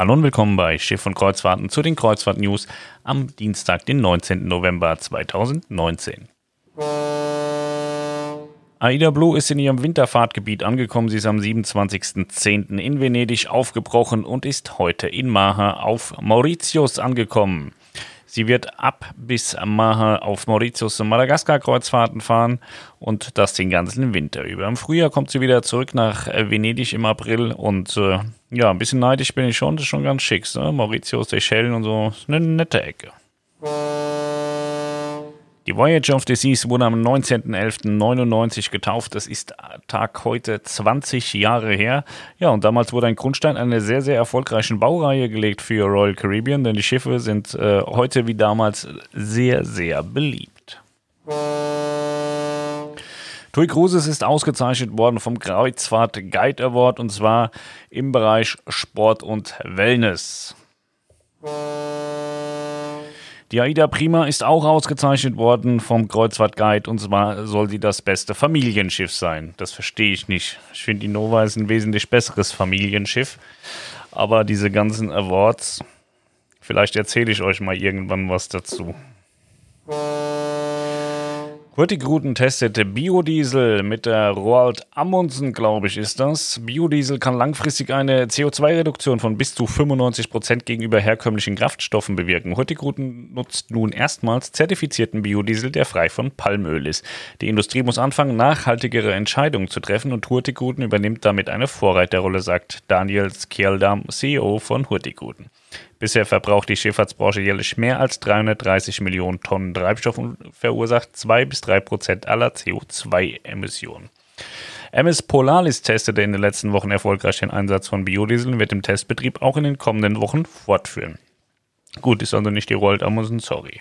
Hallo und willkommen bei Schiff und Kreuzfahrten zu den Kreuzfahrt-News am Dienstag, den 19. November 2019. Aida Blue ist in ihrem Winterfahrtgebiet angekommen. Sie ist am 27.10. in Venedig aufgebrochen und ist heute in Maha auf Mauritius angekommen. Sie wird ab bis Maha auf Mauritius und Madagaskar Kreuzfahrten fahren und das den ganzen Winter über. Im Frühjahr kommt sie wieder zurück nach Venedig im April und äh, ja, ein bisschen neidisch bin ich schon, das ist schon ganz schick. Ne? Mauritius, Seychellen und so, ist eine nette Ecke. Die Voyage of the Seas wurde am 19.11.99 getauft. Das ist Tag heute 20 Jahre her. Ja, und damals wurde ein Grundstein einer sehr, sehr erfolgreichen Baureihe gelegt für Royal Caribbean, denn die Schiffe sind äh, heute wie damals sehr, sehr beliebt. TUI Cruises ist ausgezeichnet worden vom Kreuzfahrt Guide Award und zwar im Bereich Sport und Wellness. Die Aida Prima ist auch ausgezeichnet worden vom Kreuzfahrtguide und zwar soll sie das beste Familienschiff sein. Das verstehe ich nicht. Ich finde, die Nova ist ein wesentlich besseres Familienschiff. Aber diese ganzen Awards, vielleicht erzähle ich euch mal irgendwann was dazu. Hurtigruten testete Biodiesel mit der Roald Amundsen, glaube ich, ist das. Biodiesel kann langfristig eine CO2-Reduktion von bis zu 95 Prozent gegenüber herkömmlichen Kraftstoffen bewirken. Hurtigruten nutzt nun erstmals zertifizierten Biodiesel, der frei von Palmöl ist. Die Industrie muss anfangen, nachhaltigere Entscheidungen zu treffen und Hurtigruten übernimmt damit eine Vorreiterrolle, sagt Daniel Skjeldam, CEO von Hurtigruten. Bisher verbraucht die Schifffahrtsbranche jährlich mehr als 330 Millionen Tonnen Treibstoff und verursacht 2 bis 3 Prozent aller CO2-Emissionen. MS Polaris testete in den letzten Wochen erfolgreich den Einsatz von Biodiesel und wird den Testbetrieb auch in den kommenden Wochen fortführen. Gut, ist also nicht die Rold Amundsen, sorry.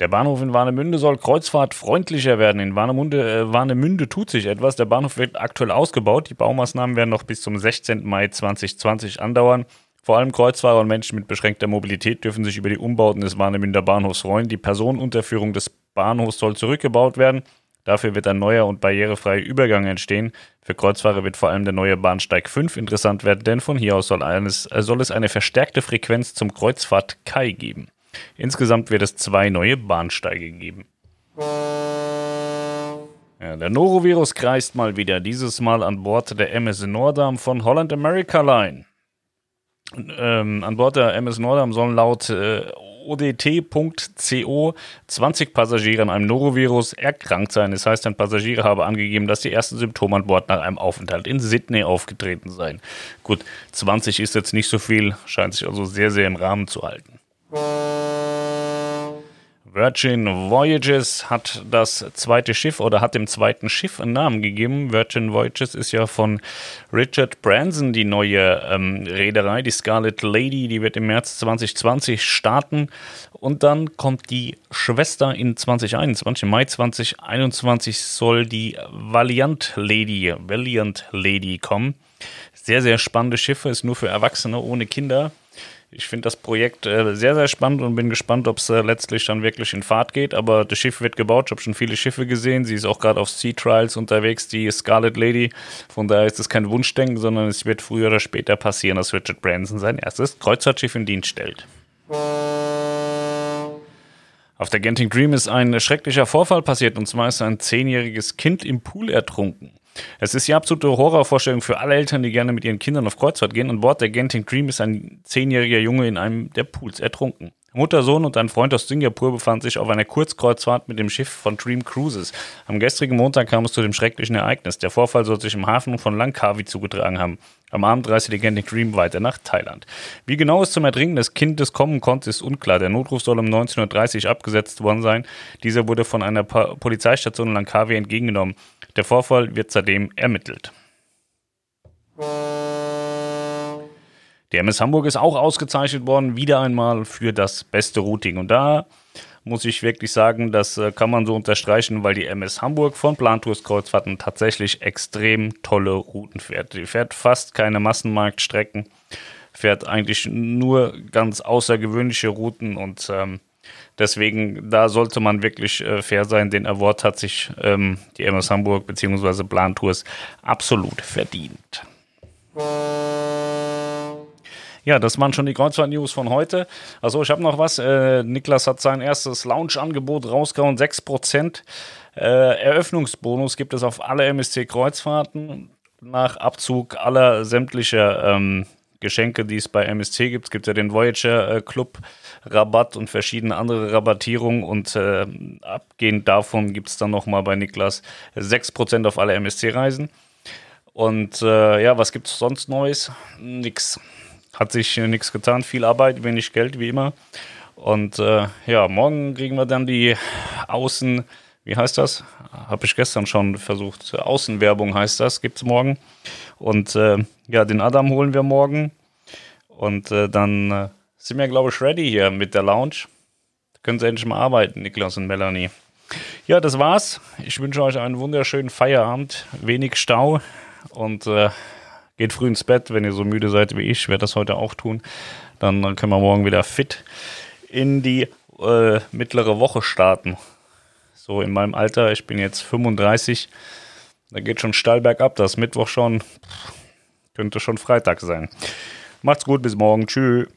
Der Bahnhof in Warnemünde soll kreuzfahrtfreundlicher werden. In Warnemünde, äh, Warnemünde tut sich etwas. Der Bahnhof wird aktuell ausgebaut. Die Baumaßnahmen werden noch bis zum 16. Mai 2020 andauern. Vor allem Kreuzfahrer und Menschen mit beschränkter Mobilität dürfen sich über die Umbauten des Warnemünder Bahnhofs freuen. Die Personenunterführung des Bahnhofs soll zurückgebaut werden. Dafür wird ein neuer und barrierefreier Übergang entstehen. Für Kreuzfahrer wird vor allem der neue Bahnsteig 5 interessant werden, denn von hier aus soll, eines, äh, soll es eine verstärkte Frequenz zum Kreuzfahrt Kai geben. Insgesamt wird es zwei neue Bahnsteige geben. Ja, der Norovirus kreist mal wieder, dieses Mal an Bord der MS Nordam von Holland America Line. Ähm, an Bord der MS Nordam sollen laut äh, ODT.co 20 Passagiere an einem Norovirus erkrankt sein. Das heißt, ein Passagier habe angegeben, dass die ersten Symptome an Bord nach einem Aufenthalt in Sydney aufgetreten seien. Gut, 20 ist jetzt nicht so viel, scheint sich also sehr, sehr im Rahmen zu halten. Virgin Voyages hat das zweite Schiff oder hat dem zweiten Schiff einen Namen gegeben. Virgin Voyages ist ja von Richard Branson die neue ähm, Reederei, die Scarlet Lady, die wird im März 2020 starten und dann kommt die Schwester in 2021. Im Mai 2021 soll die Valiant Lady, Valiant Lady kommen. Sehr, sehr spannende Schiffe, ist nur für Erwachsene ohne Kinder. Ich finde das Projekt äh, sehr, sehr spannend und bin gespannt, ob es äh, letztlich dann wirklich in Fahrt geht. Aber das Schiff wird gebaut. Ich habe schon viele Schiffe gesehen. Sie ist auch gerade auf Sea Trials unterwegs, die Scarlet Lady. Von daher ist es kein Wunschdenken, sondern es wird früher oder später passieren, dass Richard Branson sein erstes Kreuzfahrtschiff in Dienst stellt. Auf der Genting Dream ist ein schrecklicher Vorfall passiert und zwar ist ein zehnjähriges Kind im Pool ertrunken. Es ist die absolute Horrorvorstellung für alle Eltern, die gerne mit ihren Kindern auf Kreuzfahrt gehen. An Bord der Genting Dream ist ein zehnjähriger Junge in einem der Pools ertrunken. Mutter, Sohn und ein Freund aus Singapur befanden sich auf einer Kurzkreuzfahrt mit dem Schiff von Dream Cruises. Am gestrigen Montag kam es zu dem schrecklichen Ereignis. Der Vorfall soll sich im Hafen von Langkawi zugetragen haben. Am Abend reiste die Genting Dream weiter nach Thailand. Wie genau es zum Ertrinken des Kindes kommen konnte, ist unklar. Der Notruf soll um 19.30 Uhr abgesetzt worden sein. Dieser wurde von einer Polizeistation in Langkawi entgegengenommen. Der Vorfall wird seitdem ermittelt. Die MS Hamburg ist auch ausgezeichnet worden, wieder einmal für das beste Routing. Und da muss ich wirklich sagen, das äh, kann man so unterstreichen, weil die MS Hamburg von Plantours Kreuzfahrten tatsächlich extrem tolle Routen fährt. Die fährt fast keine Massenmarktstrecken, fährt eigentlich nur ganz außergewöhnliche Routen und ähm, deswegen, da sollte man wirklich äh, fair sein. Den Award hat sich ähm, die MS Hamburg bzw. Plantours absolut verdient. Ja, das waren schon die Kreuzfahrt-News von heute. Also ich habe noch was. Äh, Niklas hat sein erstes Lounge-Angebot rausgehauen, 6%. Äh, Eröffnungsbonus gibt es auf alle MSC-Kreuzfahrten nach Abzug aller sämtlicher ähm, Geschenke, die es bei MSC gibt. Es gibt ja den Voyager äh, und verschiedene andere Rabattierungen und äh, abgehend davon gibt es dann nochmal bei Niklas 6% auf alle MSC-Reisen. Und äh, ja, was gibt es sonst Neues? Nix. Hat sich äh, nichts getan, viel Arbeit, wenig Geld, wie immer. Und äh, ja, morgen kriegen wir dann die Außen, wie heißt das? Habe ich gestern schon versucht. Außenwerbung heißt das, gibt es morgen. Und äh, ja, den Adam holen wir morgen. Und äh, dann äh, sind wir, glaube ich, ready hier mit der Lounge. Da können Sie endlich mal arbeiten, Niklas und Melanie. Ja, das war's. Ich wünsche euch einen wunderschönen Feierabend, wenig Stau und äh, geht früh ins Bett, wenn ihr so müde seid wie ich. Werde das heute auch tun. Dann, dann können wir morgen wieder fit in die äh, mittlere Woche starten. So in meinem Alter, ich bin jetzt 35, da geht schon steil bergab. Das Mittwoch schon, könnte schon Freitag sein. Macht's gut, bis morgen. Tschüss.